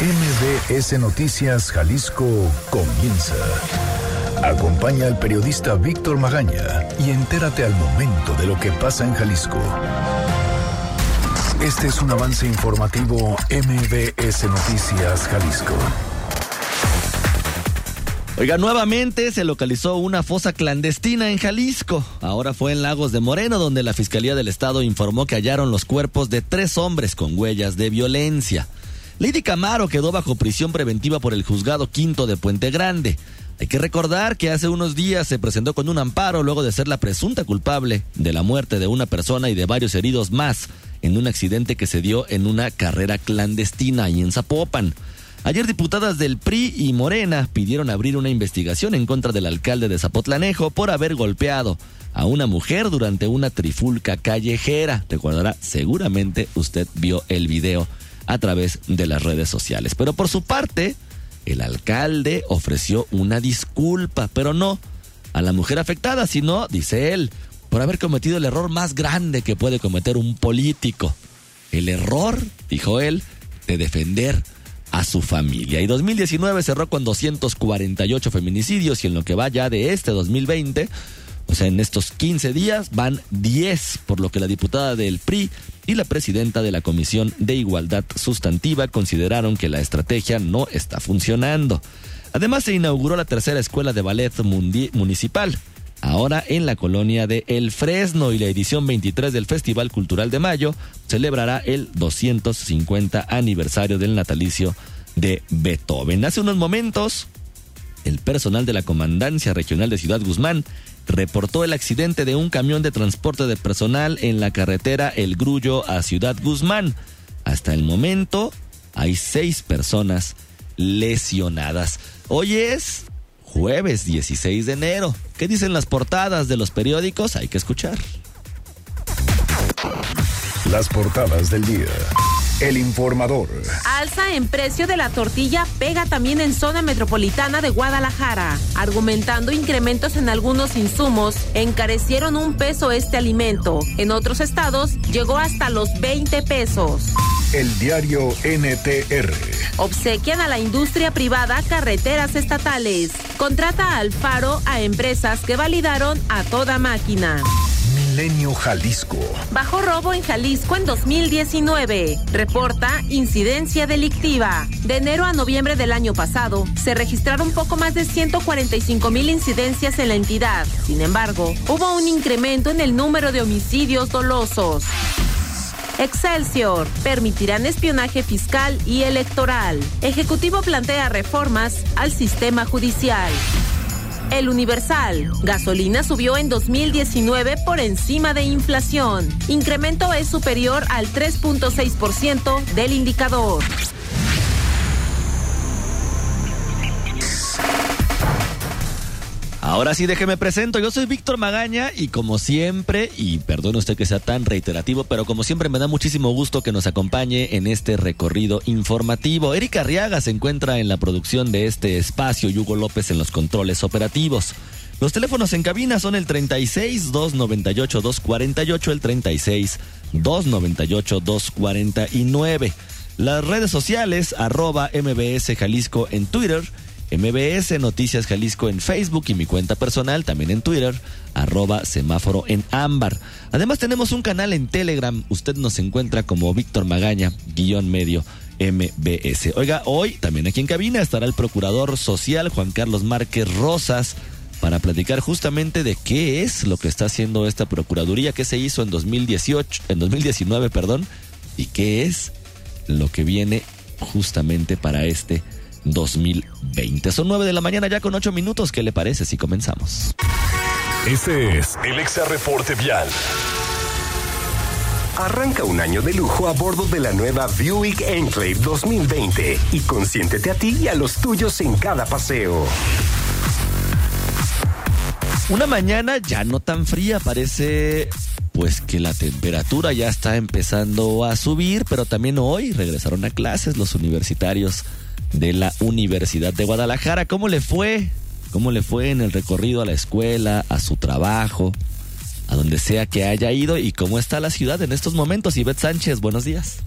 MBS Noticias Jalisco comienza. Acompaña al periodista Víctor Magaña y entérate al momento de lo que pasa en Jalisco. Este es un avance informativo MBS Noticias Jalisco. Oiga, nuevamente se localizó una fosa clandestina en Jalisco. Ahora fue en Lagos de Moreno, donde la Fiscalía del Estado informó que hallaron los cuerpos de tres hombres con huellas de violencia. Lady Camaro quedó bajo prisión preventiva por el juzgado quinto de Puente Grande. Hay que recordar que hace unos días se presentó con un amparo luego de ser la presunta culpable de la muerte de una persona y de varios heridos más en un accidente que se dio en una carrera clandestina ahí en Zapopan. Ayer diputadas del PRI y Morena pidieron abrir una investigación en contra del alcalde de Zapotlanejo por haber golpeado a una mujer durante una trifulca callejera. Recordará, seguramente usted vio el video a través de las redes sociales. Pero por su parte, el alcalde ofreció una disculpa, pero no a la mujer afectada, sino, dice él, por haber cometido el error más grande que puede cometer un político. El error, dijo él, de defender a su familia. Y 2019 cerró con 248 feminicidios y en lo que va ya de este 2020, o sea, en estos 15 días van 10, por lo que la diputada del PRI y la presidenta de la Comisión de Igualdad Sustantiva consideraron que la estrategia no está funcionando. Además, se inauguró la tercera escuela de ballet municipal, ahora en la colonia de El Fresno y la edición 23 del Festival Cultural de Mayo celebrará el 250 aniversario del natalicio de Beethoven. Hace unos momentos, el personal de la Comandancia Regional de Ciudad Guzmán reportó el accidente de un camión de transporte de personal en la carretera El Grullo a Ciudad Guzmán. Hasta el momento hay seis personas lesionadas. Hoy es jueves 16 de enero. ¿Qué dicen las portadas de los periódicos? Hay que escuchar. Las portadas del día. El informador. Alza en precio de la tortilla pega también en zona metropolitana de Guadalajara. Argumentando incrementos en algunos insumos, encarecieron un peso este alimento. En otros estados llegó hasta los 20 pesos. El diario NTR. Obsequian a la industria privada carreteras estatales. Contrata a Alfaro a empresas que validaron a toda máquina. Milenio Jalisco. Bajo robo en Jalisco en 2019. Reporta incidencia delictiva. De enero a noviembre del año pasado, se registraron poco más de 145 mil incidencias en la entidad. Sin embargo, hubo un incremento en el número de homicidios dolosos. Excelsior. Permitirán espionaje fiscal y electoral. Ejecutivo plantea reformas al sistema judicial. El Universal. Gasolina subió en 2019 por encima de inflación. Incremento es superior al 3.6% del indicador. Ahora sí, déjeme presento. Yo soy Víctor Magaña y como siempre, y perdone usted que sea tan reiterativo, pero como siempre me da muchísimo gusto que nos acompañe en este recorrido informativo. Erika Arriaga se encuentra en la producción de este espacio y Hugo López en los controles operativos. Los teléfonos en cabina son el 36 298 248, el 36 298 249. Las redes sociales, arroba MBS Jalisco en Twitter MBS Noticias Jalisco en Facebook y mi cuenta personal también en Twitter, arroba semáforo en ámbar. Además tenemos un canal en Telegram, usted nos encuentra como Víctor Magaña, guion medio MBS. Oiga, hoy también aquí en cabina estará el procurador social Juan Carlos Márquez Rosas para platicar justamente de qué es lo que está haciendo esta procuraduría, qué se hizo en 2018, en 2019, perdón, y qué es lo que viene justamente para este 2020. Son 9 de la mañana ya con 8 minutos. ¿Qué le parece si comenzamos? Este es el Exa Reporte Vial. Arranca un año de lujo a bordo de la nueva Buick Enclave 2020 y consiéntete a ti y a los tuyos en cada paseo. Una mañana ya no tan fría, parece pues que la temperatura ya está empezando a subir, pero también hoy regresaron a clases los universitarios de la Universidad de Guadalajara. ¿Cómo le fue? ¿Cómo le fue en el recorrido a la escuela, a su trabajo, a donde sea que haya ido y cómo está la ciudad en estos momentos? Ivette Sánchez, buenos días.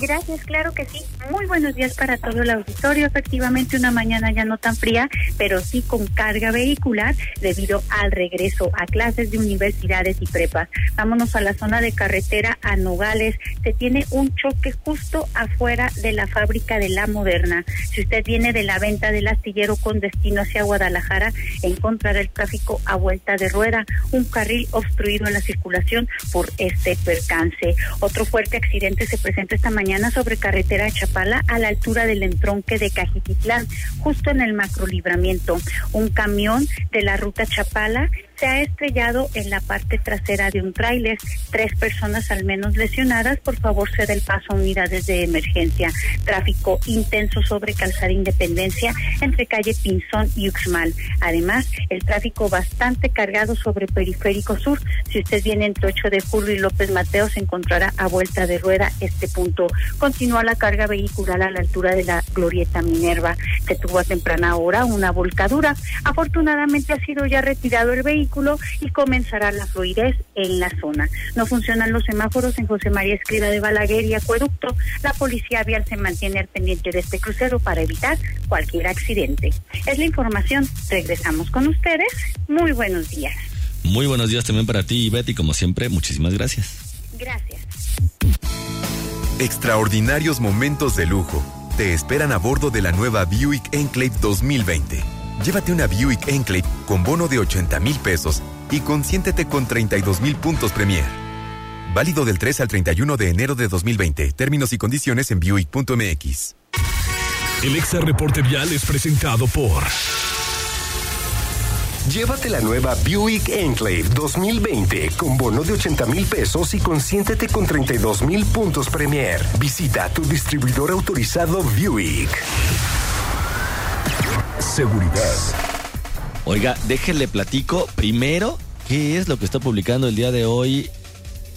Gracias, claro que sí. Muy buenos días para todo el auditorio. Efectivamente, una mañana ya no tan fría, pero sí con carga vehicular debido al regreso a clases de universidades y prepas. Vámonos a la zona de carretera a Nogales. Se tiene un choque justo afuera de la fábrica de La Moderna. Si usted viene de la venta del astillero con destino hacia Guadalajara, encontrará el tráfico a vuelta de rueda, un carril obstruido en la circulación por este percance. Otro fuerte accidente se presenta esta mañana mañana sobre carretera Chapala a la altura del entronque de Cajititlán, justo en el macrolibramiento. Un camión de la ruta Chapala se ha estrellado en la parte trasera de un tráiler. Tres personas al menos lesionadas. Por favor, ceda el paso a unidades de emergencia. Tráfico intenso sobre Calzada Independencia entre calle Pinzón y Uxmal. Además, el tráfico bastante cargado sobre Periférico Sur. Si usted viene entre 8 de julio y López Mateo, se encontrará a vuelta de rueda este punto. Continúa la carga vehicular a la altura de la Glorieta Minerva. Se tuvo a temprana hora una volcadura. Afortunadamente ha sido ya retirado el vehículo y comenzará la fluidez en la zona. No funcionan los semáforos en José María Escriba de Balaguer y Acueducto. La policía vial se mantiene al pendiente de este crucero para evitar cualquier accidente. Es la información. Regresamos con ustedes. Muy buenos días. Muy buenos días también para ti, Betty. Como siempre, muchísimas gracias. Gracias. Extraordinarios momentos de lujo te esperan a bordo de la nueva Buick Enclave 2020 Llévate una Buick Enclave con bono de 80 mil pesos y consiéntete con 32 mil puntos Premier. Válido del 3 al 31 de enero de 2020. Términos y condiciones en Buick.mx. El Exa Reporte Vial es presentado por. Llévate la nueva Buick Enclave 2020 con bono de 80 mil pesos y consiéntete con 32 mil puntos Premier. Visita tu distribuidor autorizado Buick. Seguridad. Oiga, déjenle platico primero qué es lo que está publicando el día de hoy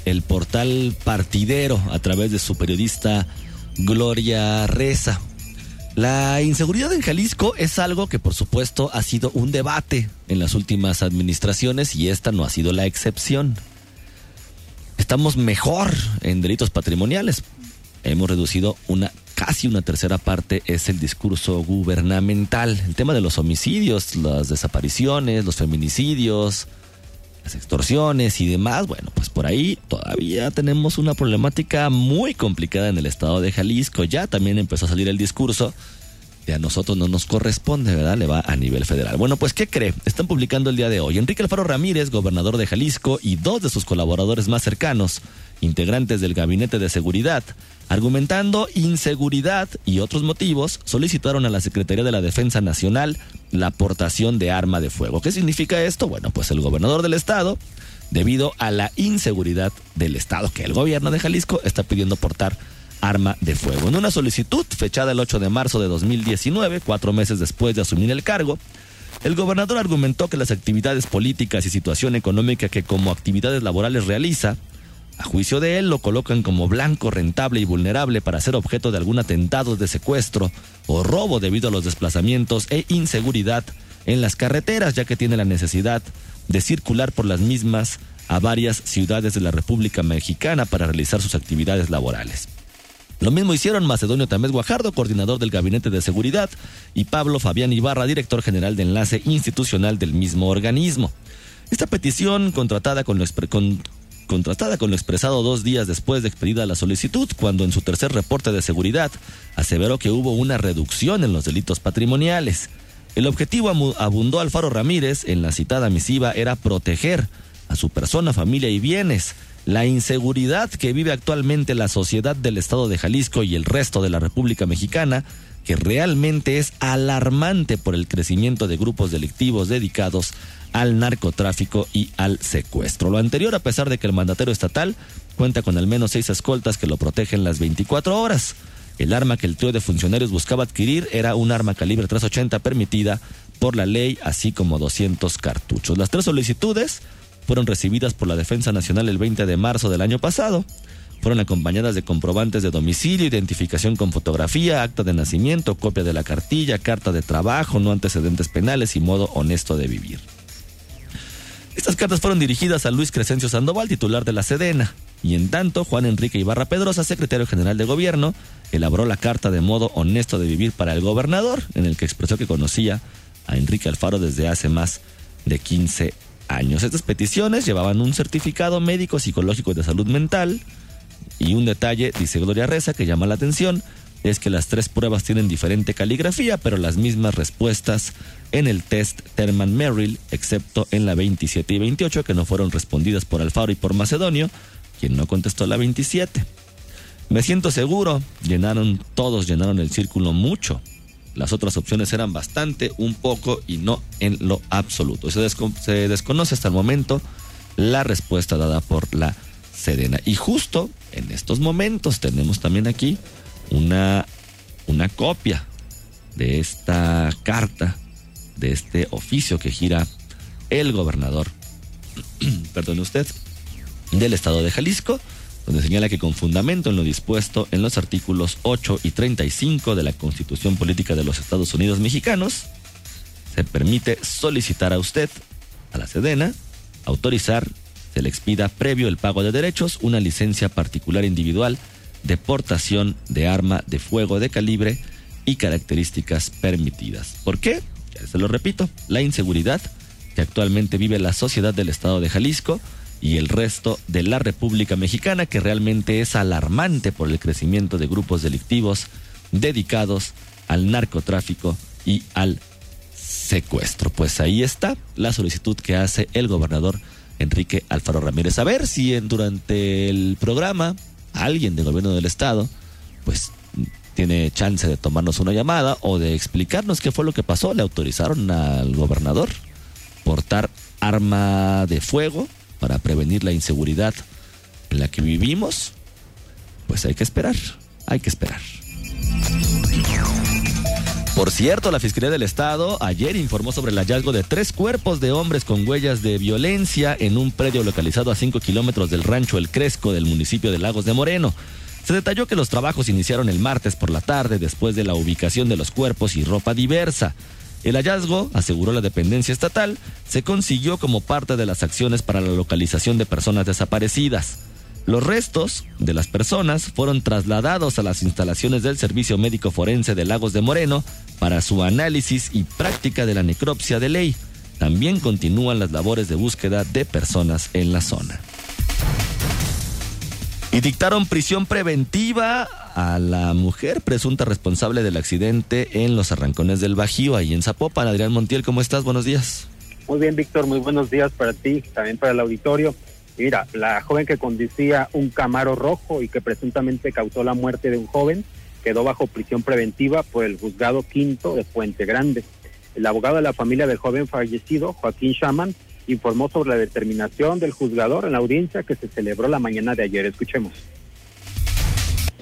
el portal partidero a través de su periodista Gloria Reza. La inseguridad en Jalisco es algo que por supuesto ha sido un debate en las últimas administraciones y esta no ha sido la excepción. Estamos mejor en delitos patrimoniales. Hemos reducido una casi una tercera parte es el discurso gubernamental. El tema de los homicidios, las desapariciones, los feminicidios, las extorsiones y demás, bueno, pues por ahí todavía tenemos una problemática muy complicada en el estado de Jalisco. Ya también empezó a salir el discurso de a nosotros no nos corresponde, ¿verdad? Le va a nivel federal. Bueno, pues ¿qué cree? Están publicando el día de hoy. Enrique Alfaro Ramírez, gobernador de Jalisco, y dos de sus colaboradores más cercanos, integrantes del Gabinete de Seguridad, Argumentando inseguridad y otros motivos, solicitaron a la Secretaría de la Defensa Nacional la aportación de arma de fuego. ¿Qué significa esto? Bueno, pues el gobernador del estado, debido a la inseguridad del estado, que el gobierno de Jalisco está pidiendo portar arma de fuego. En una solicitud fechada el 8 de marzo de 2019, cuatro meses después de asumir el cargo, el gobernador argumentó que las actividades políticas y situación económica que como actividades laborales realiza a juicio de él, lo colocan como blanco, rentable y vulnerable para ser objeto de algún atentado de secuestro o robo debido a los desplazamientos e inseguridad en las carreteras, ya que tiene la necesidad de circular por las mismas a varias ciudades de la República Mexicana para realizar sus actividades laborales. Lo mismo hicieron Macedonio Tamés Guajardo, coordinador del Gabinete de Seguridad, y Pablo Fabián Ibarra, director general de enlace institucional del mismo organismo. Esta petición, contratada con, lo, con, contrastada con lo expresado dos días después de expedida la solicitud, cuando en su tercer reporte de seguridad aseveró que hubo una reducción en los delitos patrimoniales. El objetivo abundó Alfaro Ramírez en la citada misiva era proteger a su persona, familia y bienes. La inseguridad que vive actualmente la sociedad del estado de Jalisco y el resto de la República Mexicana, que realmente es alarmante por el crecimiento de grupos delictivos dedicados al narcotráfico y al secuestro. Lo anterior a pesar de que el mandatario estatal cuenta con al menos seis escoltas que lo protegen las 24 horas. El arma que el trío de funcionarios buscaba adquirir era un arma calibre 380 permitida por la ley, así como 200 cartuchos. Las tres solicitudes fueron recibidas por la Defensa Nacional el 20 de marzo del año pasado. Fueron acompañadas de comprobantes de domicilio, identificación con fotografía, acta de nacimiento, copia de la cartilla, carta de trabajo, no antecedentes penales y modo honesto de vivir. Estas cartas fueron dirigidas a Luis Crescencio Sandoval, titular de la Sedena. Y en tanto, Juan Enrique Ibarra Pedrosa, secretario general de gobierno, elaboró la carta de modo honesto de vivir para el gobernador, en el que expresó que conocía a Enrique Alfaro desde hace más de 15 años. Estas peticiones llevaban un certificado médico psicológico de salud mental y un detalle, dice Gloria Reza, que llama la atención, es que las tres pruebas tienen diferente caligrafía, pero las mismas respuestas en el test Terman Merrill, excepto en la 27 y 28, que no fueron respondidas por Alfaro y por Macedonio, quien no contestó la 27. Me siento seguro, llenaron, todos llenaron el círculo mucho. Las otras opciones eran bastante, un poco y no en lo absoluto. Se, se desconoce hasta el momento la respuesta dada por la Sedena. Y justo en estos momentos tenemos también aquí una, una copia de esta carta, de este oficio que gira el gobernador, perdone usted, del estado de Jalisco, donde señala que con fundamento en lo dispuesto en los artículos 8 y 35 de la Constitución Política de los Estados Unidos Mexicanos, se permite solicitar a usted, a la Sedena, autorizar, se le expida previo el pago de derechos, una licencia particular individual de portación de arma de fuego de calibre y características permitidas. ¿Por qué? Ya se lo repito, la inseguridad que actualmente vive la sociedad del estado de Jalisco y el resto de la República Mexicana, que realmente es alarmante por el crecimiento de grupos delictivos dedicados al narcotráfico y al secuestro. Pues ahí está la solicitud que hace el gobernador Enrique Alfaro Ramírez. A ver si en, durante el programa alguien del gobierno del estado, pues tiene chance de tomarnos una llamada o de explicarnos qué fue lo que pasó. Le autorizaron al gobernador portar arma de fuego para prevenir la inseguridad en la que vivimos. Pues hay que esperar, hay que esperar. Por cierto, la Fiscalía del Estado ayer informó sobre el hallazgo de tres cuerpos de hombres con huellas de violencia en un predio localizado a 5 kilómetros del rancho El Cresco del municipio de Lagos de Moreno. Se detalló que los trabajos iniciaron el martes por la tarde después de la ubicación de los cuerpos y ropa diversa. El hallazgo, aseguró la dependencia estatal, se consiguió como parte de las acciones para la localización de personas desaparecidas. Los restos de las personas fueron trasladados a las instalaciones del Servicio Médico Forense de Lagos de Moreno para su análisis y práctica de la necropsia de ley. También continúan las labores de búsqueda de personas en la zona. Y dictaron prisión preventiva a la mujer presunta responsable del accidente en los arrancones del Bajío, ahí en Zapopan. Adrián Montiel, ¿cómo estás? Buenos días. Muy bien, Víctor, muy buenos días para ti, también para el auditorio. Mira, la joven que conducía un Camaro rojo y que presuntamente causó la muerte de un joven quedó bajo prisión preventiva por el juzgado quinto de Puente Grande. El abogado de la familia del joven fallecido, Joaquín Shaman, informó sobre la determinación del juzgador en la audiencia que se celebró la mañana de ayer. Escuchemos.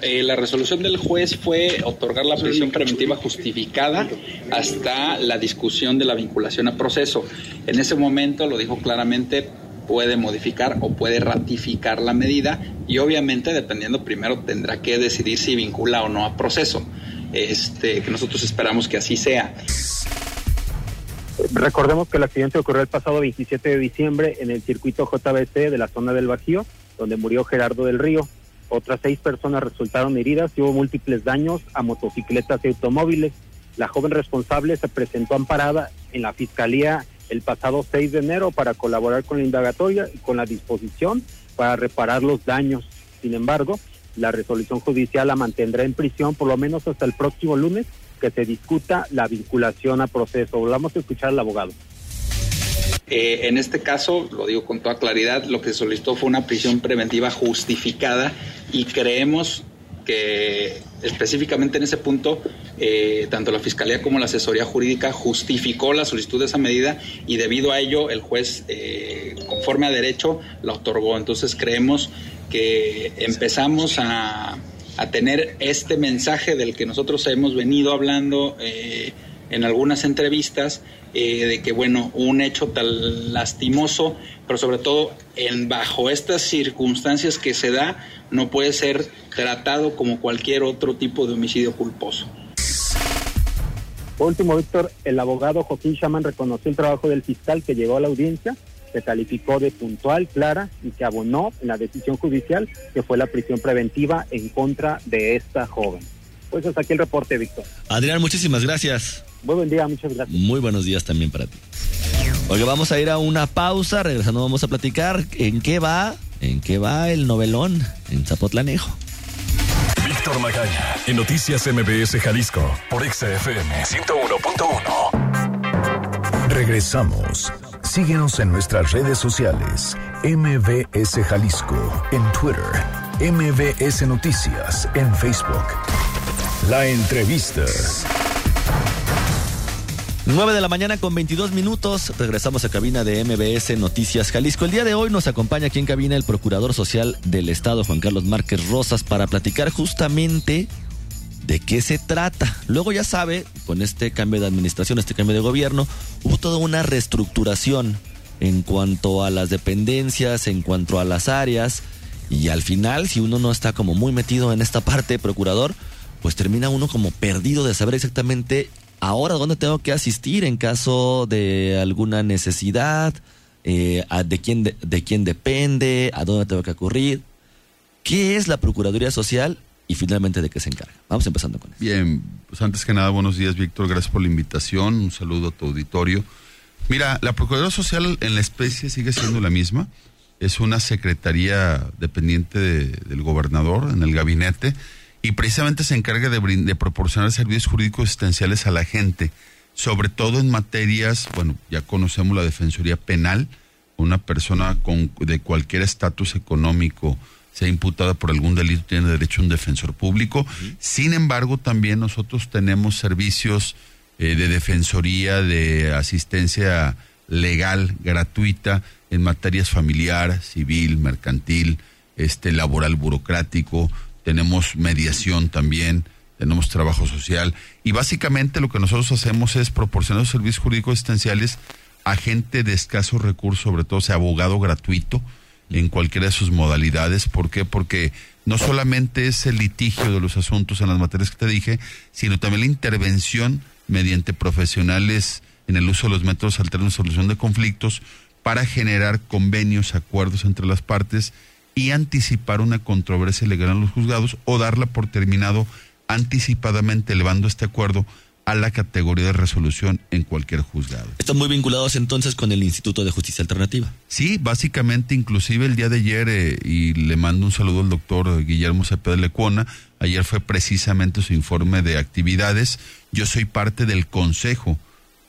Eh, la resolución del juez fue otorgar la prisión preventiva justificada hasta la discusión de la vinculación a proceso. En ese momento lo dijo claramente, puede modificar o puede ratificar la medida y obviamente dependiendo primero tendrá que decidir si vincula o no a proceso. Este, que nosotros esperamos que así sea. Recordemos que el accidente ocurrió el pasado 27 de diciembre en el circuito JBC de la zona del Bajío, donde murió Gerardo del Río. Otras seis personas resultaron heridas y hubo múltiples daños a motocicletas y automóviles. La joven responsable se presentó amparada en la Fiscalía el pasado 6 de enero para colaborar con la indagatoria y con la disposición para reparar los daños. Sin embargo, la resolución judicial la mantendrá en prisión por lo menos hasta el próximo lunes que se discuta la vinculación a proceso. Volvamos a escuchar al abogado. Eh, en este caso, lo digo con toda claridad, lo que solicitó fue una prisión preventiva justificada y creemos que específicamente en ese punto, eh, tanto la Fiscalía como la Asesoría Jurídica justificó la solicitud de esa medida y debido a ello el juez, eh, conforme a derecho, la otorgó. Entonces creemos que empezamos a, tener este mensaje del que nosotros hemos venido hablando eh, en algunas entrevistas, de que, bueno, un hecho tan lastimoso, pero sobre todo en, bajo estas circunstancias que se da, no puede ser tratado como cualquier otro tipo de homicidio culposo. Por último, Víctor, el abogado Joaquín Shaman reconoció el trabajo del fiscal que llegó a la audiencia se calificó de puntual, clara y se abonó en la decisión judicial que fue la prisión preventiva en contra de esta joven. Pues hasta aquí el reporte, Víctor. Adrián, muchísimas gracias. Muy buen día, muchas gracias. Muy buenos días también para ti. Oye, vamos a ir a una pausa, regresando vamos a platicar en qué va, en qué va el novelón en Zapotlanejo. Víctor Magaña, en Noticias MBS Jalisco, por XFM 101.1. Regresamos. Síguenos en nuestras redes sociales. MBS Jalisco en Twitter. MBS Noticias en Facebook. La entrevista. 9 de la mañana con 22 minutos. Regresamos a cabina de MBS Noticias Jalisco. El día de hoy nos acompaña aquí en cabina el Procurador Social del Estado, Juan Carlos Márquez Rosas, para platicar justamente de qué se trata. Luego ya sabe, con este cambio de administración, este cambio de gobierno, hubo toda una reestructuración en cuanto a las dependencias, en cuanto a las áreas. Y al final, si uno no está como muy metido en esta parte, procurador, pues termina uno como perdido de saber exactamente ahora dónde tengo que asistir en caso de alguna necesidad, eh, de, quién de, quién depende, a dónde tengo que ocurrir, qué es la Procuraduría Social y finalmente de qué se encarga. Vamos empezando con eso. Bien, pues antes que nada, buenos días, Víctor, gracias por la invitación, un saludo a tu auditorio. Mira, la Procuraduría Social en la especie sigue siendo la misma, es una secretaría dependiente del gobernador en el gabinete y precisamente se encarga de, de proporcionar servicios jurídicos existenciales a la gente, sobre todo en materias, bueno, ya conocemos la Defensoría Penal, una persona con, de cualquier estatus económico sea imputada por algún delito tiene derecho a un defensor público. Sin embargo, también nosotros tenemos servicios eh, de defensoría, de asistencia legal gratuita en materias familiar, civil, mercantil, este laboral burocrático, tenemos mediación también, tenemos trabajo social y básicamente lo que nosotros hacemos es proporcionar servicios jurídicos existenciales a gente de escasos recursos, sobre todo sea abogado gratuito en cualquiera de sus modalidades. ¿Por qué? Porque no solamente es el litigio de los asuntos en las materias que te dije, sino también la intervención mediante profesionales en el uso de los métodos alternos de solución de conflictos para generar convenios, acuerdos entre las partes y anticipar una controversia legal en los juzgados o darla por terminado anticipadamente elevando este acuerdo a la categoría de resolución en cualquier juzgado. ¿Están muy vinculados entonces con el Instituto de Justicia Alternativa? Sí, básicamente, inclusive el día de ayer, eh, y le mando un saludo al doctor Guillermo Cepeda Lecuona, ayer fue precisamente su informe de actividades. Yo soy parte del consejo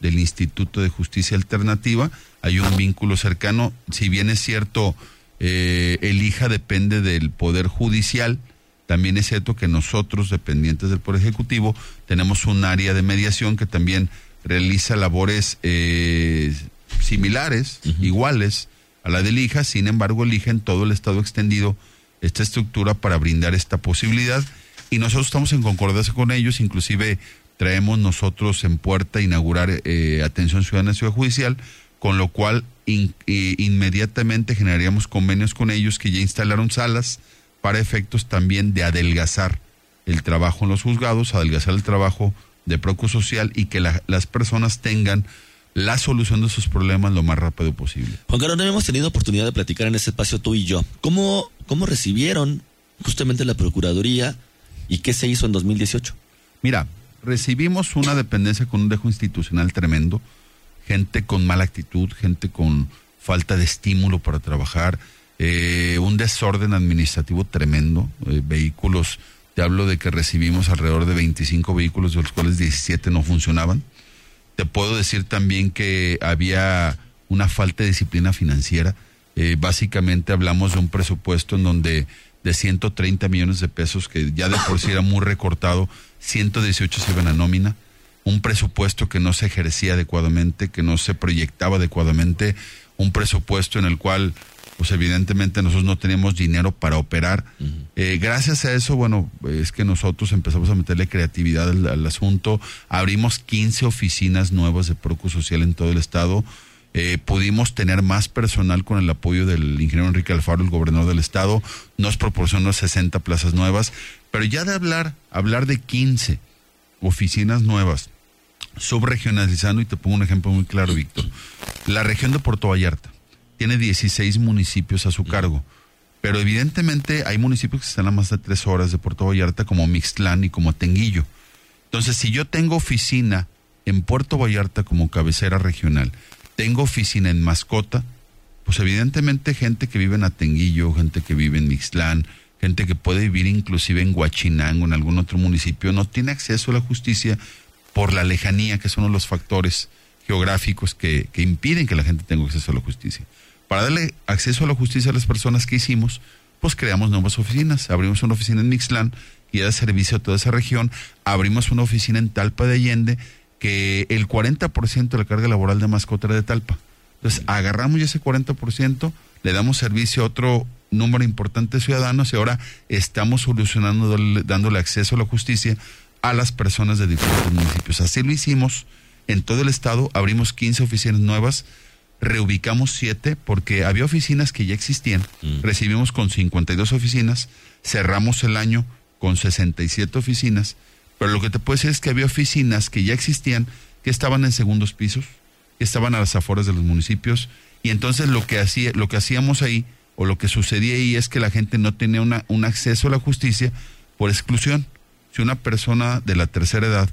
del Instituto de Justicia Alternativa, hay un vínculo cercano, si bien es cierto, eh, el hija depende del Poder Judicial. También es cierto que nosotros, dependientes del Poder Ejecutivo, tenemos un área de mediación que también realiza labores eh, similares, iguales a la del hija. Sin embargo, elige en todo el Estado extendido esta estructura para brindar esta posibilidad. Y nosotros estamos en concordancia con ellos, inclusive traemos nosotros en puerta inaugurar eh, atención ciudadana en Ciudad Judicial, con lo cual inmediatamente generaríamos convenios con ellos que ya instalaron salas para efectos también de adelgazar el trabajo en los juzgados, adelgazar el trabajo de Procu Social y que las personas tengan la solución de sus problemas lo más rápido posible. Juan Carlos, no hemos tenido oportunidad de platicar en ese espacio tú y yo. ¿Cómo, cómo recibieron justamente la Procuraduría y qué se hizo en 2018? Mira, recibimos una dependencia con un dejo institucional tremendo gente con mala actitud, gente con falta de estímulo para trabajar, eh, un desorden administrativo tremendo, eh, vehículos, te hablo de que recibimos alrededor de 25 vehículos, de los cuales 17 no funcionaban. Te puedo decir también que había una falta de disciplina financiera. Eh, básicamente hablamos de un presupuesto en donde de 130 millones de pesos, que ya de por sí era muy recortado, 118 se iban a nómina un presupuesto que no se ejercía adecuadamente, que no se proyectaba adecuadamente, un presupuesto en el cual, pues evidentemente nosotros no teníamos dinero para operar. Eh, gracias a eso, bueno, es que nosotros empezamos a meterle creatividad al, asunto, abrimos 15 oficinas nuevas de Procu Social en todo el estado. Eh, pudimos tener más personal con el apoyo del ingeniero Enrique Alfaro, el gobernador del estado, nos proporcionó 60 plazas nuevas, pero ya de hablar, hablar de 15 oficinas nuevas, subregionalizando, y te pongo un ejemplo muy claro, Víctor. La región de Puerto Vallarta. tiene 16 municipios a su cargo. Pero evidentemente hay municipios que están a más de tres horas de Puerto Vallarta, como Mixtlán y como Tenguillo. Entonces, si yo tengo oficina en Puerto Vallarta como cabecera regional, tengo oficina en Mascota, pues evidentemente gente que vive en Atenguillo, gente que vive en Mixtlán, gente que puede vivir inclusive en Huachinango, en algún otro municipio, no tiene acceso a la justicia por la lejanía, que es uno de los factores geográficos que, que impiden que la gente tenga acceso a la justicia. Para darle acceso a la justicia a las personas que hicimos, pues creamos nuevas oficinas. Abrimos una oficina en Mixtlán y da servicio a toda esa región. Abrimos una oficina en Talpa de Allende, que el 40% de la carga laboral de mascota era de Talpa. Entonces, agarramos ya ese 40%, le damos servicio a otro número importante de ciudadanos y ahora estamos solucionando, dándole acceso a la justicia a las personas de diferentes municipios. Así lo hicimos en todo el estado, abrimos 15 oficinas nuevas, reubicamos 7 porque había oficinas que ya existían, Mm. recibimos con 52 oficinas, cerramos el año con 67 oficinas, pero lo que te puedo decir es que había oficinas que ya existían, que estaban en segundos pisos, que estaban a las afueras de los municipios, y entonces lo que, hacía, lo que hacíamos ahí, o lo que sucedía ahí, es que la gente no tenía una, un acceso a la justicia por exclusión. Si una persona de la tercera edad,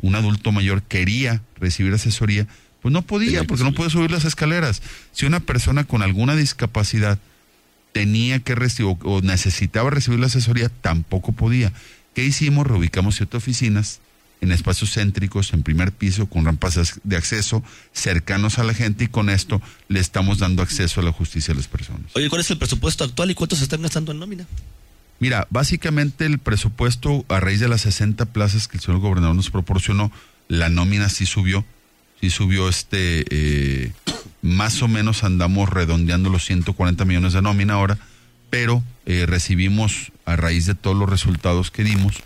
un adulto mayor, quería recibir asesoría, pues no podía, porque no puede subir las escaleras. Si una persona con alguna discapacidad tenía que recibir o necesitaba recibir la asesoría, tampoco podía. ¿Qué hicimos? Reubicamos siete oficinas en espacios céntricos, en primer piso, con rampas de acceso, cercanos a la gente y con esto le estamos dando acceso a la justicia a las personas. Oye, ¿cuál es el presupuesto actual y cuánto se están gastando en nómina? Mira, básicamente el presupuesto a raíz de las 60 plazas que el señor gobernador nos proporcionó, la nómina sí subió, sí subió este, eh, más o menos andamos redondeando los 140 millones de nómina ahora, pero eh, recibimos a raíz de todos los resultados que dimos,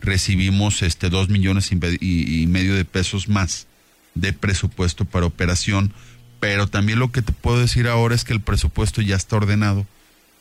recibimos este dos millones y, medio de pesos más de presupuesto para operación, pero también lo que te puedo decir ahora es que el presupuesto ya está ordenado,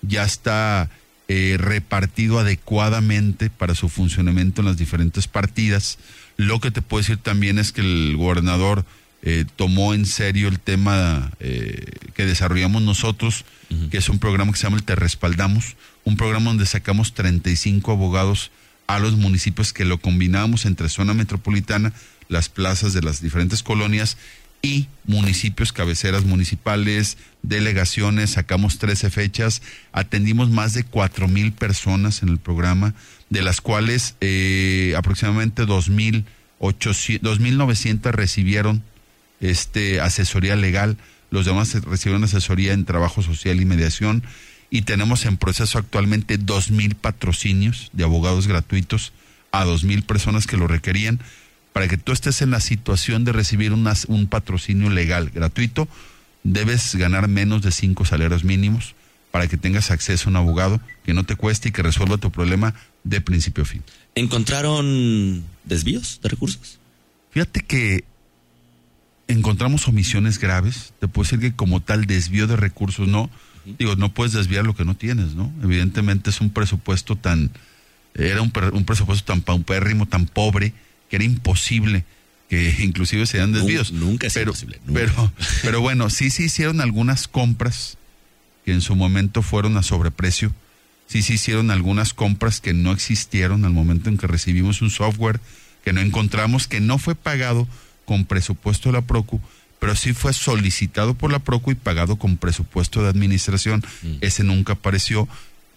ya está eh, repartido adecuadamente para su funcionamiento en las diferentes partidas. Lo que te puedo decir también es que el gobernador eh, tomó en serio el tema eh, que desarrollamos nosotros, que es un programa que se llama el Te Respaldamos, un programa donde sacamos 35 abogados a los municipios que lo combinamos entre zona metropolitana, las plazas de las diferentes colonias y municipios, cabeceras municipales, delegaciones, sacamos 13 fechas, atendimos más de cuatro mil personas en el programa, de las cuales eh, aproximadamente 2.800 2.900 recibieron este asesoría legal, los demás recibieron asesoría en trabajo social y mediación. Y tenemos en proceso actualmente 2.000 patrocinios de abogados gratuitos a 2.000 personas que lo requerían para que tú estés en la situación de recibir unas- un patrocinio legal gratuito, debes ganar menos de cinco salarios mínimos para que tengas acceso a un abogado que no te cueste y que resuelva tu problema de principio a fin. ¿Encontraron desvíos de recursos? Fíjate que encontramos omisiones graves. Te puedo decir que como tal desvío de recursos no. Digo, no puedes desviar lo que no tienes, ¿no? Evidentemente es un presupuesto tan, era un, un presupuesto tan paupérrimo, tan pobre, que era imposible que inclusive se dan desvíos. Nu- nunca es pero, imposible, nunca. Pero, pero bueno, sí se hicieron algunas compras que en su momento fueron a sobreprecio. Sí se hicieron algunas compras que no existieron al momento en que recibimos un software que no encontramos, que no fue pagado con presupuesto de la Procu, pero sí fue solicitado por la Procu y pagado con presupuesto de administración. Ese nunca apareció.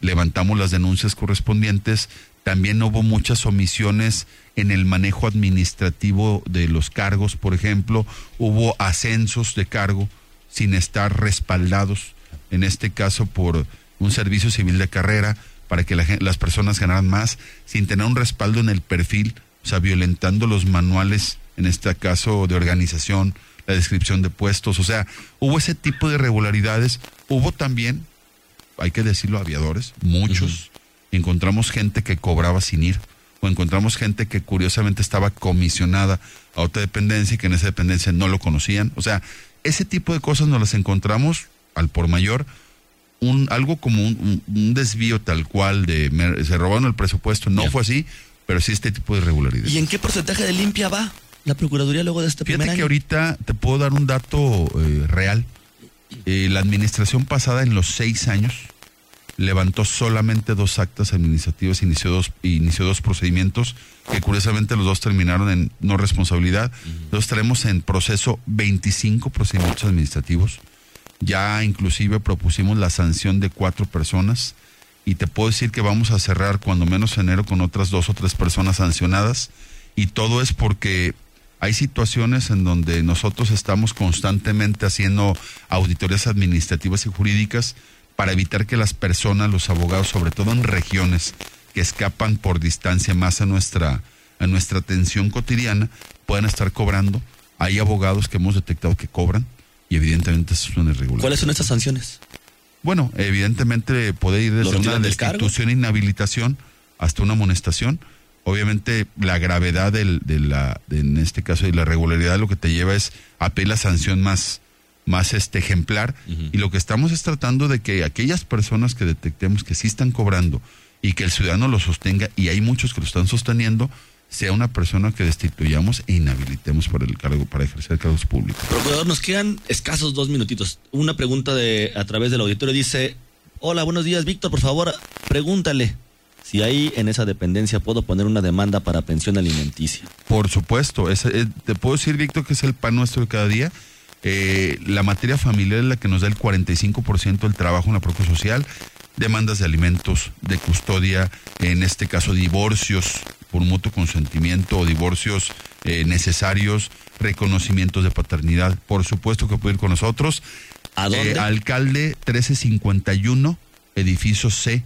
Levantamos las denuncias correspondientes. También hubo muchas omisiones en el manejo administrativo de los cargos, por ejemplo. Hubo ascensos de cargo sin estar respaldados, en este caso por un servicio civil de carrera, para que la las personas ganaran más, sin tener un respaldo en el perfil, o sea, violentando los manuales, en este caso de organización, la descripción de puestos, o sea, hubo ese tipo de irregularidades. Hubo también, hay que decirlo, aviadores, muchos. Encontramos gente que cobraba sin ir, o encontramos gente que curiosamente estaba comisionada a otra dependencia y que en esa dependencia no lo conocían. O sea, ese tipo de cosas nos las encontramos al por mayor. Un, algo como un, desvío tal cual de mer- se robaron el presupuesto, no fue así, pero sí este tipo de irregularidades. ¿Y en qué porcentaje de limpia va la Procuraduría luego de este primer Fíjate que año? ahorita te puedo dar un dato eh, real. Eh, la administración pasada en los seis años levantó solamente dos actas administrativas, inició dos, inició dos procedimientos que curiosamente los dos terminaron en no responsabilidad. Entonces tenemos en proceso 25 procedimientos administrativos. Ya inclusive propusimos la sanción de cuatro personas y te puedo decir que vamos a cerrar cuando menos enero con otras dos o tres personas sancionadas y todo es porque hay situaciones en donde nosotros estamos constantemente haciendo auditorías administrativas y jurídicas para evitar que las personas, los abogados, sobre todo en regiones que escapan por distancia más a nuestra, a nuestra atención cotidiana, puedan estar cobrando. Hay abogados que hemos detectado que cobran y evidentemente eso es una irregularidad. ¿Cuáles son estas sanciones? Bueno, evidentemente puede ir desde una destitución e inhabilitación hasta una amonestación. Obviamente la gravedad del, de la, en este caso, de la irregularidad lo que te lleva es a pedir la sanción más, más este ejemplar y lo que estamos es tratando de que aquellas personas que detectemos que sí están cobrando y que el ciudadano lo sostenga y hay muchos que lo están sosteniendo sea una persona que destituyamos e inhabilitemos para el cargo para ejercer cargos públicos. Procurador, nos quedan escasos dos minutitos. Una pregunta de a través del auditorio dice, hola, buenos días, Víctor, por favor, pregúntale si ahí en esa dependencia puedo poner una demanda para pensión alimenticia. Por supuesto, eh, te puedo decir, Víctor, que es el pan nuestro de cada día eh, la materia familiar es la que nos da el 45% del trabajo en la Procuraduría Social, demandas de alimentos, de custodia, en este caso divorcios por mutuo consentimiento o divorcios eh, necesarios, reconocimientos de paternidad. Por supuesto que puede ir con nosotros. ¿A dónde? Eh, alcalde 1351, edificio C,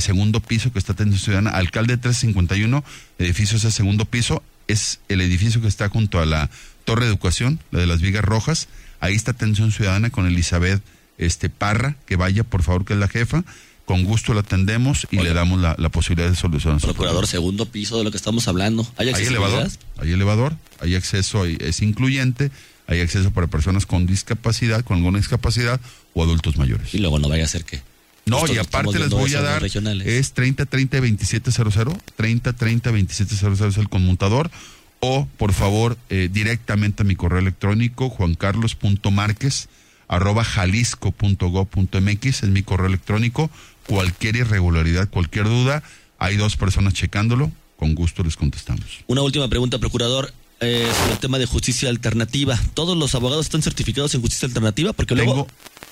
segundo piso que está atención ciudadana. Alcalde 1351, edificio C, segundo piso. Es el edificio que está junto a la Torre de Educación, la de las Vigas Rojas. Ahí está Atención Ciudadana con Elizabeth este, Parra, que vaya, por favor, que es la jefa. Con gusto la atendemos y le damos la, posibilidad de solucionar. Procurador, segundo piso de lo que estamos hablando. ¿Hay, ¿Hay elevador? Hay elevador, hay acceso, es incluyente, hay acceso para personas con discapacidad, con alguna discapacidad o adultos mayores. Y luego no vaya a ser que. No, y aparte les voy a dar, es 30 30 2700, 30 30 2700 es el conmutador o por favor eh, directamente a mi correo electrónico juancarlos.marquez arroba jalisco.gov.mx es mi correo electrónico. Cualquier irregularidad cualquier duda hay dos personas checándolo. Con gusto les contestamos. Una última pregunta procurador eh, sobre el tema de justicia alternativa. Todos los abogados están certificados en justicia alternativa porque luego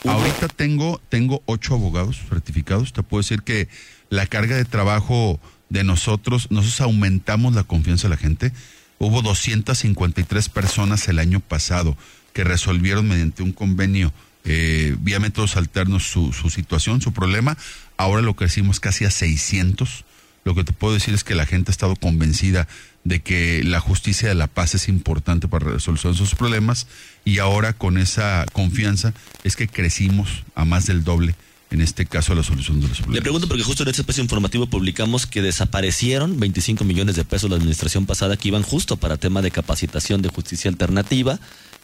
ahorita tengo tengo ocho abogados certificados. Te puedo decir que la carga de trabajo de nosotros nosotros aumentamos la confianza de la gente Hubo 253 personas el año pasado que resolvieron mediante un convenio eh, vía métodos alternos su, situación, su problema. Ahora lo crecimos casi a 600. Lo que te puedo decir es que la gente ha estado convencida de que la justicia de la paz es importante para resolver sus problemas y ahora con esa confianza es que crecimos a más del doble en este caso la solución de los problemas. Le pregunto porque justo en este espacio informativo publicamos que desaparecieron 25 millones de pesos la administración pasada que iban justo para tema de capacitación de justicia alternativa,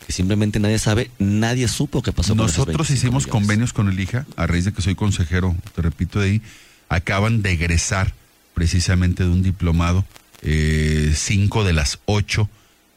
que simplemente nadie sabe, nadie supo qué pasó. Nosotros hicimos convenios con el IJA, a raíz de que soy consejero, te repito de ahí, acaban de egresar precisamente de un diplomado eh, cinco de las ocho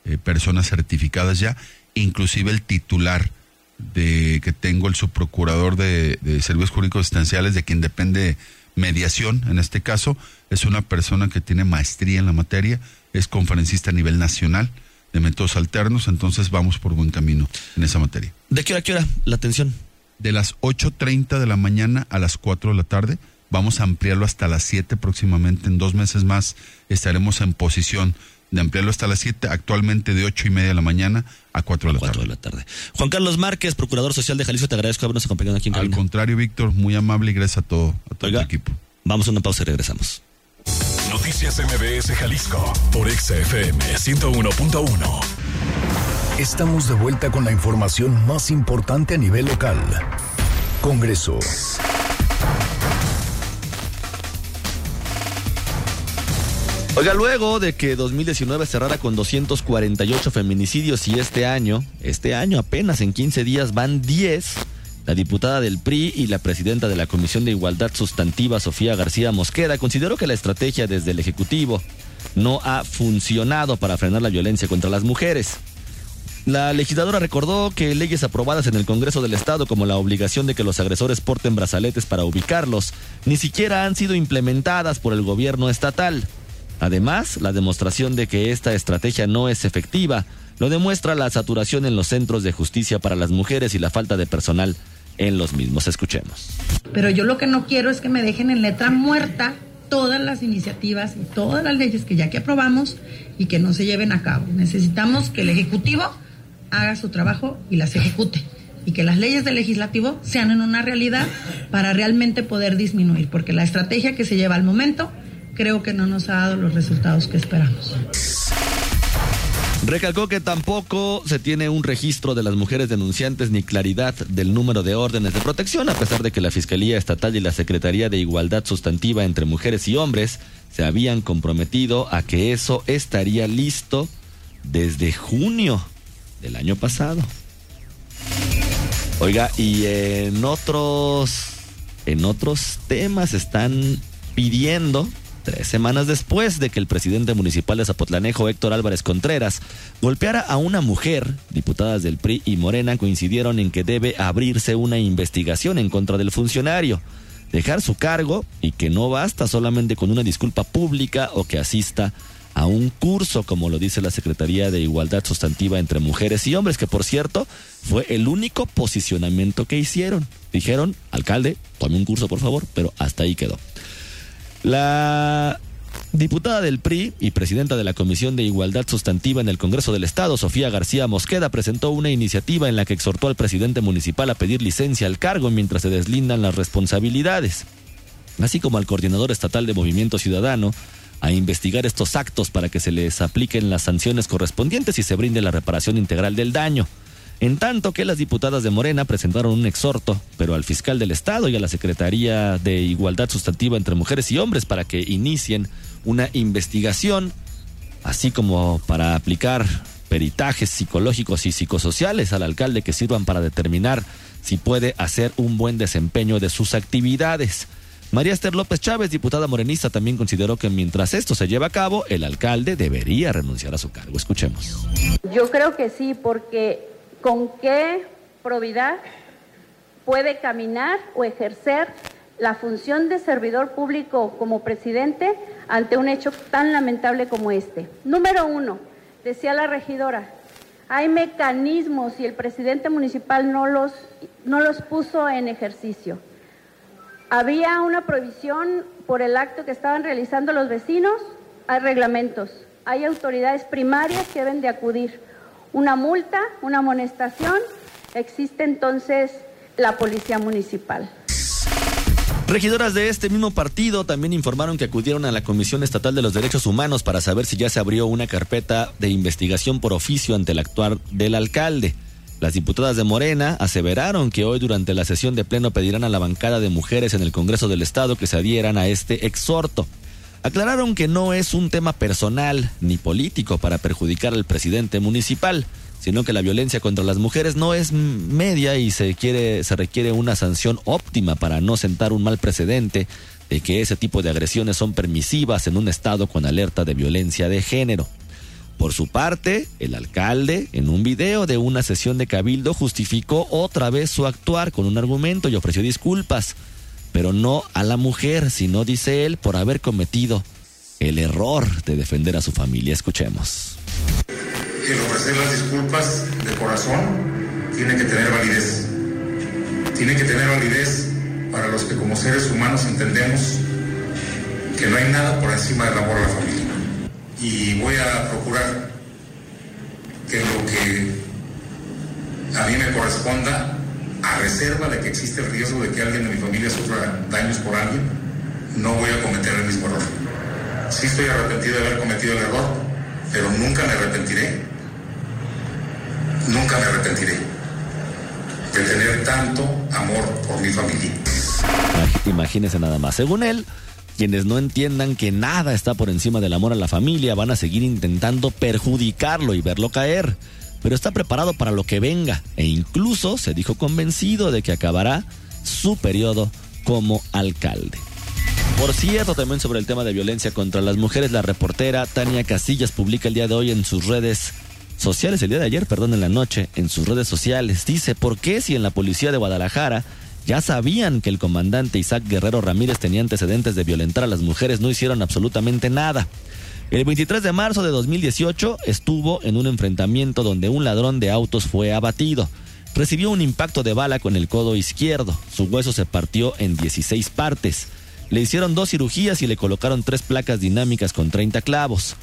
eh, personas certificadas ya, inclusive el titular de que tengo el subprocurador de, servicios jurídicos esenciales de quien depende mediación, en este caso, es una persona que tiene maestría en la materia, es conferencista a nivel nacional de métodos alternos, entonces vamos por buen camino en esa materia. ¿De qué hora, qué hora la atención? De las 8.30 de la mañana a las 4 de la tarde, vamos a ampliarlo hasta las 7 próximamente, en dos meses más estaremos en posición de ampliarlo hasta las 7, actualmente de 8 y media de la mañana a 4 de la, 4 tarde. de la tarde. Juan Carlos Márquez, Procurador Social de Jalisco, te agradezco habernos acompañado aquí en Al contrario, Víctor, muy amable y gracias a todo, a todo el equipo. Vamos a una pausa y regresamos. Noticias MBS Jalisco por XFM 101.1. Estamos de vuelta con la información más importante a nivel local. Congreso. Oiga, luego de que 2019 cerrara con 248 feminicidios y este año, este año apenas en 15 días van 10, la diputada del PRI y la presidenta de la Comisión de Igualdad Sustantiva, Sofía García Mosqueda, consideró que la estrategia desde el Ejecutivo no ha funcionado para frenar la violencia contra las mujeres. La legisladora recordó que leyes aprobadas en el Congreso del Estado, como la obligación de que los agresores porten brazaletes para ubicarlos, ni siquiera han sido implementadas por el gobierno estatal. Además, la demostración de que esta estrategia no es efectiva lo demuestra la saturación en los centros de justicia para las mujeres y la falta de personal en los mismos. Escuchemos. Pero yo lo que no quiero es que me dejen en letra muerta todas las iniciativas y todas las leyes que ya que aprobamos y que no se lleven a cabo. Necesitamos que el Ejecutivo haga su trabajo y las ejecute y que las leyes del legislativo sean en una realidad para realmente poder disminuir, porque la estrategia que se lleva al momento creo que no nos ha dado los resultados que esperamos. Recalcó que tampoco se tiene un registro de las mujeres denunciantes ni claridad del número de órdenes de protección, a pesar de que la Fiscalía Estatal y la Secretaría de Igualdad Sustantiva entre Mujeres y Hombres se habían comprometido a que eso estaría listo desde junio del año pasado. Oiga, y en otros en otros temas están pidiendo tres semanas después de que el presidente municipal de Zapotlanejo, Héctor Álvarez Contreras, golpeara a una mujer, diputadas del PRI y Morena coincidieron en que debe abrirse una investigación en contra del funcionario, dejar su cargo y que no basta solamente con una disculpa pública o que asista a un curso, como lo dice la Secretaría de Igualdad Sustantiva entre Mujeres y Hombres, que por cierto fue el único posicionamiento que hicieron. Dijeron, alcalde, tome un curso por favor, pero hasta ahí quedó. La diputada del PRI y presidenta de la Comisión de Igualdad Sustantiva en el Congreso del Estado, Sofía García Mosqueda, presentó una iniciativa en la que exhortó al presidente municipal a pedir licencia al cargo mientras se deslindan las responsabilidades, así como al coordinador estatal de Movimiento Ciudadano, a investigar estos actos para que se les apliquen las sanciones correspondientes y se brinde la reparación integral del daño. En tanto que las diputadas de Morena presentaron un exhorto, pero al fiscal del Estado y a la Secretaría de Igualdad Sustantiva entre Mujeres y Hombres para que inicien una investigación, así como para aplicar peritajes psicológicos y psicosociales al alcalde que sirvan para determinar si puede hacer un buen desempeño de sus actividades. María Esther López Chávez, diputada morenista, también consideró que mientras esto se lleva a cabo, el alcalde debería renunciar a su cargo. Escuchemos. Yo creo que sí, porque ¿con qué probidad puede caminar o ejercer la función de servidor público como presidente ante un hecho tan lamentable como este? Número uno, decía la regidora, hay mecanismos y el presidente municipal no los, no los puso en ejercicio. Había una prohibición por el acto que estaban realizando los vecinos, hay reglamentos, hay autoridades primarias que deben de acudir. Una multa, una amonestación, existe entonces la policía municipal. Regidoras de este mismo partido también informaron que acudieron a la Comisión Estatal de los Derechos Humanos para saber si ya se abrió una carpeta de investigación por oficio ante el actuar del alcalde. Las diputadas de Morena aseveraron que hoy durante la sesión de pleno pedirán a la bancada de mujeres en el Congreso del Estado que se adhieran a este exhorto. Aclararon que no es un tema personal ni político para perjudicar al presidente municipal, sino que la violencia contra las mujeres no es media y se quiere se requiere una sanción óptima para no sentar un mal precedente de que ese tipo de agresiones son permisivas en un estado con alerta de violencia de género. Por su parte, el alcalde, en un video de una sesión de cabildo, justificó otra vez su actuar con un argumento y ofreció disculpas, pero no a la mujer, sino, dice él, por haber cometido el error de defender a su familia. Escuchemos. El ofrecer las disculpas de corazón tiene que tener validez. Tiene que tener validez para los que como seres humanos entendemos que no hay nada por encima del amor a la familia y voy a procurar que lo que a mí me corresponda, a reserva de que existe el riesgo de que alguien de mi familia sufra daños por alguien, no voy a cometer el mismo error. Sí estoy arrepentido de haber cometido el error, pero nunca me arrepentiré, nunca me arrepentiré de tener tanto amor por mi familia. Imagínese nada más. Según él, quienes no entiendan que nada está por encima del amor a la familia van a seguir intentando perjudicarlo y verlo caer. Pero está preparado para lo que venga e incluso se dijo convencido de que acabará su periodo como alcalde. Por cierto, también sobre el tema de violencia contra las mujeres, la reportera Tania Casillas publica el día de hoy en sus redes sociales el día de ayer, perdón, en la noche, en sus redes sociales. Dice, ¿por qué si en la policía de Guadalajara ya sabían que el comandante Isaac Guerrero Ramírez tenía antecedentes de violentar a las mujeres, no hicieron absolutamente nada? El 23 de marzo de 2018 estuvo en un enfrentamiento donde un ladrón de autos fue abatido. Recibió un impacto de bala con el codo izquierdo. Su hueso se partió en 16 partes. Le hicieron dos cirugías y le colocaron tres placas dinámicas con 30 clavos.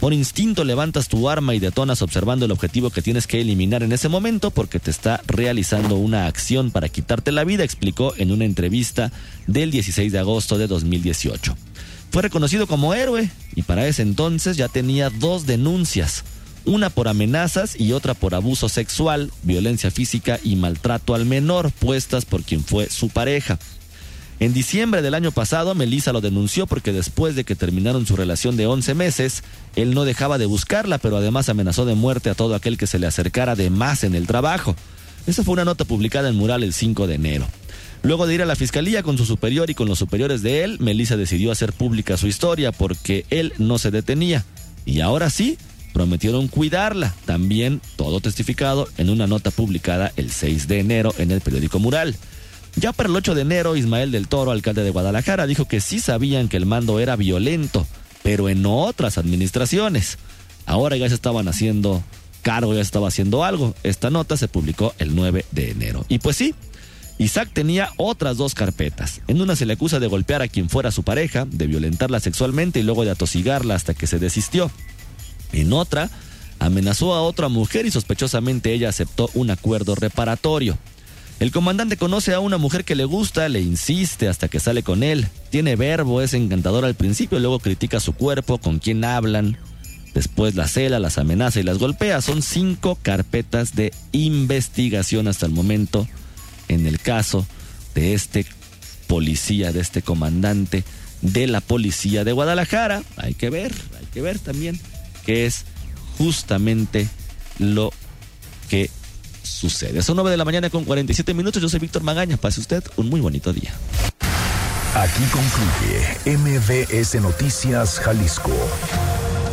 Por instinto levantas tu arma y detonas observando el objetivo que tienes que eliminar en ese momento porque te está realizando una acción para quitarte la vida, explicó en una entrevista del 16 de agosto de 2018. Fue reconocido como héroe y para ese entonces ya tenía dos denuncias, una por amenazas y otra por abuso sexual, violencia física y maltrato al menor, puestas por quien fue su pareja. En diciembre del año pasado, Melissa lo denunció porque después de que terminaron su relación de 11 meses, él no dejaba de buscarla, pero además amenazó de muerte a todo aquel que se le acercara de más en el trabajo. Esa fue una nota publicada en Mural el 5 de enero. Luego de ir a la fiscalía con su superior y con los superiores de él, Melissa decidió hacer pública su historia porque él no se detenía. Y ahora sí, prometieron cuidarla. También todo testificado en una nota publicada el 6 de enero en el periódico Mural. Ya para el 8 de enero, Ismael del Toro, alcalde de Guadalajara, dijo que sí sabían que el mando era violento, pero en otras administraciones. Ahora ya se estaban haciendo cargo, ya se estaba haciendo algo. Esta nota se publicó el 9 de enero. Y pues sí, Isaac tenía otras dos carpetas. En una se le acusa de golpear a quien fuera su pareja, de violentarla sexualmente y luego de atosigarla hasta que se desistió. En otra, amenazó a otra mujer y sospechosamente ella aceptó un acuerdo reparatorio. El comandante conoce a una mujer que le gusta, le insiste hasta que sale con él. Tiene verbo, es encantador al principio, luego critica su cuerpo, con quién hablan. Después la cela, las amenaza y las golpea. Son cinco carpetas de investigación hasta el momento en el caso de este policía, de este comandante de la policía de Guadalajara. Hay que ver, hay que ver también que es justamente lo que sucede. Son 9 de la mañana con 47 minutos. Yo soy Víctor Magaña. Pase usted un muy bonito día. Aquí concluye MBS Noticias Jalisco.